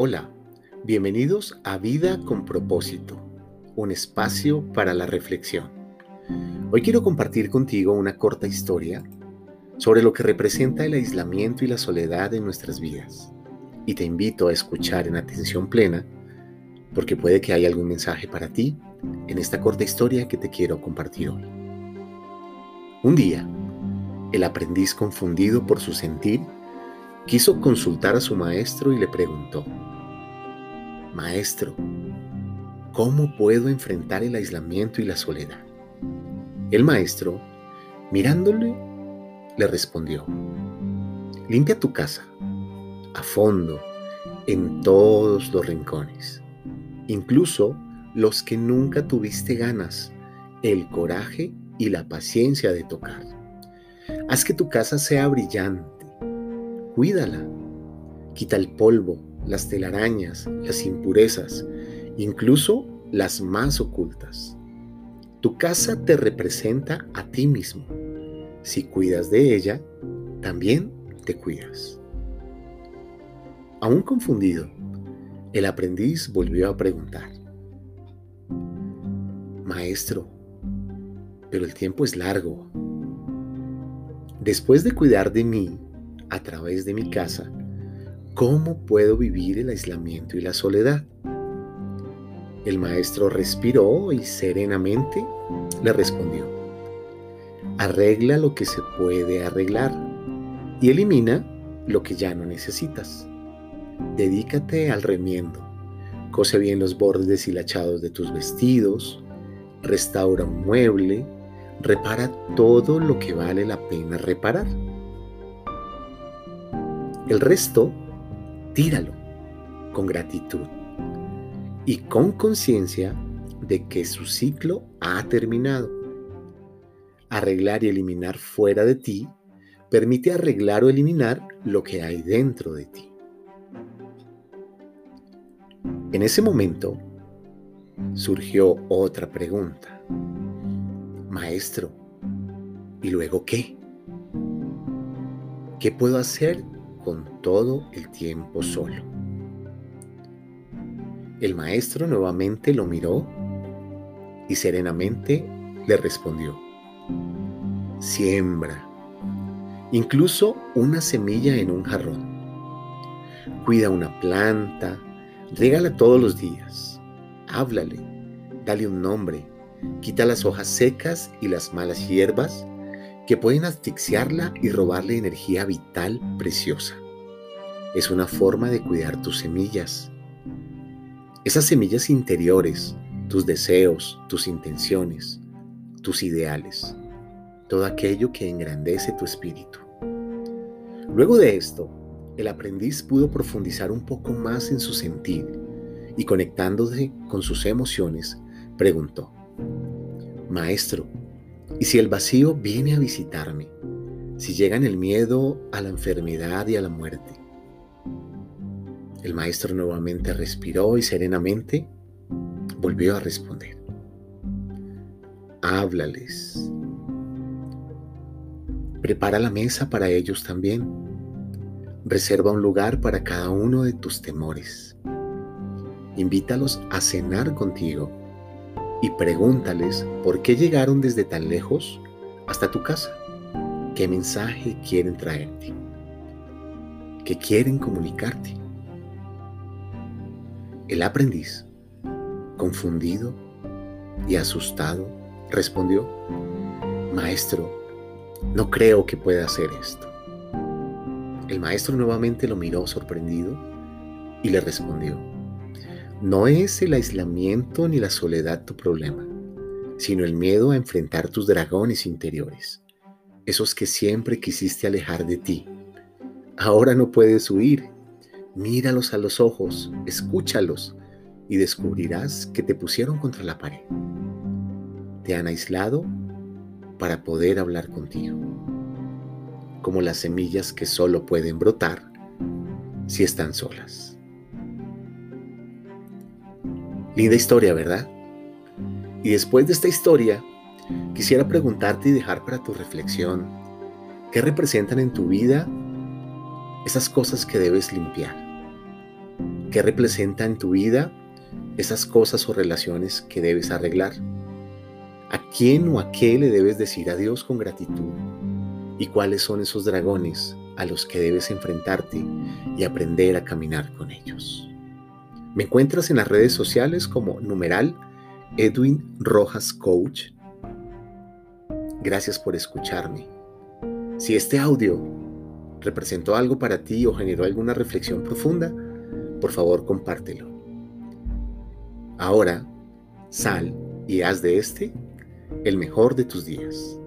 Hola, bienvenidos a Vida con propósito, un espacio para la reflexión. Hoy quiero compartir contigo una corta historia sobre lo que representa el aislamiento y la soledad en nuestras vidas. Y te invito a escuchar en atención plena porque puede que haya algún mensaje para ti en esta corta historia que te quiero compartir hoy. Un día, el aprendiz confundido por su sentir quiso consultar a su maestro y le preguntó, Maestro, ¿cómo puedo enfrentar el aislamiento y la soledad? El maestro, mirándole, le respondió, limpia tu casa, a fondo, en todos los rincones, incluso los que nunca tuviste ganas, el coraje y la paciencia de tocar. Haz que tu casa sea brillante, cuídala, quita el polvo, las telarañas, las impurezas, incluso las más ocultas. Tu casa te representa a ti mismo. Si cuidas de ella, también te cuidas. Aún confundido, el aprendiz volvió a preguntar, Maestro, pero el tiempo es largo. Después de cuidar de mí a través de mi casa, ¿Cómo puedo vivir el aislamiento y la soledad? El maestro respiró y serenamente le respondió, arregla lo que se puede arreglar y elimina lo que ya no necesitas. Dedícate al remiendo, cose bien los bordes deshilachados de tus vestidos, restaura un mueble, repara todo lo que vale la pena reparar. El resto tíralo con gratitud y con conciencia de que su ciclo ha terminado. Arreglar y eliminar fuera de ti permite arreglar o eliminar lo que hay dentro de ti. En ese momento surgió otra pregunta. Maestro, ¿y luego qué? ¿Qué puedo hacer con todo el tiempo solo. El maestro nuevamente lo miró y serenamente le respondió, siembra, incluso una semilla en un jarrón. Cuida una planta, regala todos los días, háblale, dale un nombre, quita las hojas secas y las malas hierbas que pueden asfixiarla y robarle energía vital preciosa. Es una forma de cuidar tus semillas. Esas semillas interiores, tus deseos, tus intenciones, tus ideales, todo aquello que engrandece tu espíritu. Luego de esto, el aprendiz pudo profundizar un poco más en su sentir y conectándose con sus emociones, preguntó, Maestro, y si el vacío viene a visitarme, si llegan el miedo a la enfermedad y a la muerte. El maestro nuevamente respiró y serenamente volvió a responder. Háblales. Prepara la mesa para ellos también. Reserva un lugar para cada uno de tus temores. Invítalos a cenar contigo y pregúntales por qué llegaron desde tan lejos hasta tu casa. ¿Qué mensaje quieren traerte? ¿Qué quieren comunicarte? El aprendiz, confundido y asustado, respondió, Maestro, no creo que pueda hacer esto. El maestro nuevamente lo miró sorprendido y le respondió, no es el aislamiento ni la soledad tu problema, sino el miedo a enfrentar tus dragones interiores, esos que siempre quisiste alejar de ti. Ahora no puedes huir. Míralos a los ojos, escúchalos y descubrirás que te pusieron contra la pared. Te han aislado para poder hablar contigo, como las semillas que solo pueden brotar si están solas. Linda historia, ¿verdad? Y después de esta historia, quisiera preguntarte y dejar para tu reflexión, ¿qué representan en tu vida esas cosas que debes limpiar? ¿Qué representa en tu vida esas cosas o relaciones que debes arreglar? ¿A quién o a qué le debes decir adiós con gratitud? ¿Y cuáles son esos dragones a los que debes enfrentarte y aprender a caminar con ellos? Me encuentras en las redes sociales como numeral Edwin Rojas Coach. Gracias por escucharme. Si este audio representó algo para ti o generó alguna reflexión profunda, por favor compártelo. Ahora, sal y haz de este el mejor de tus días.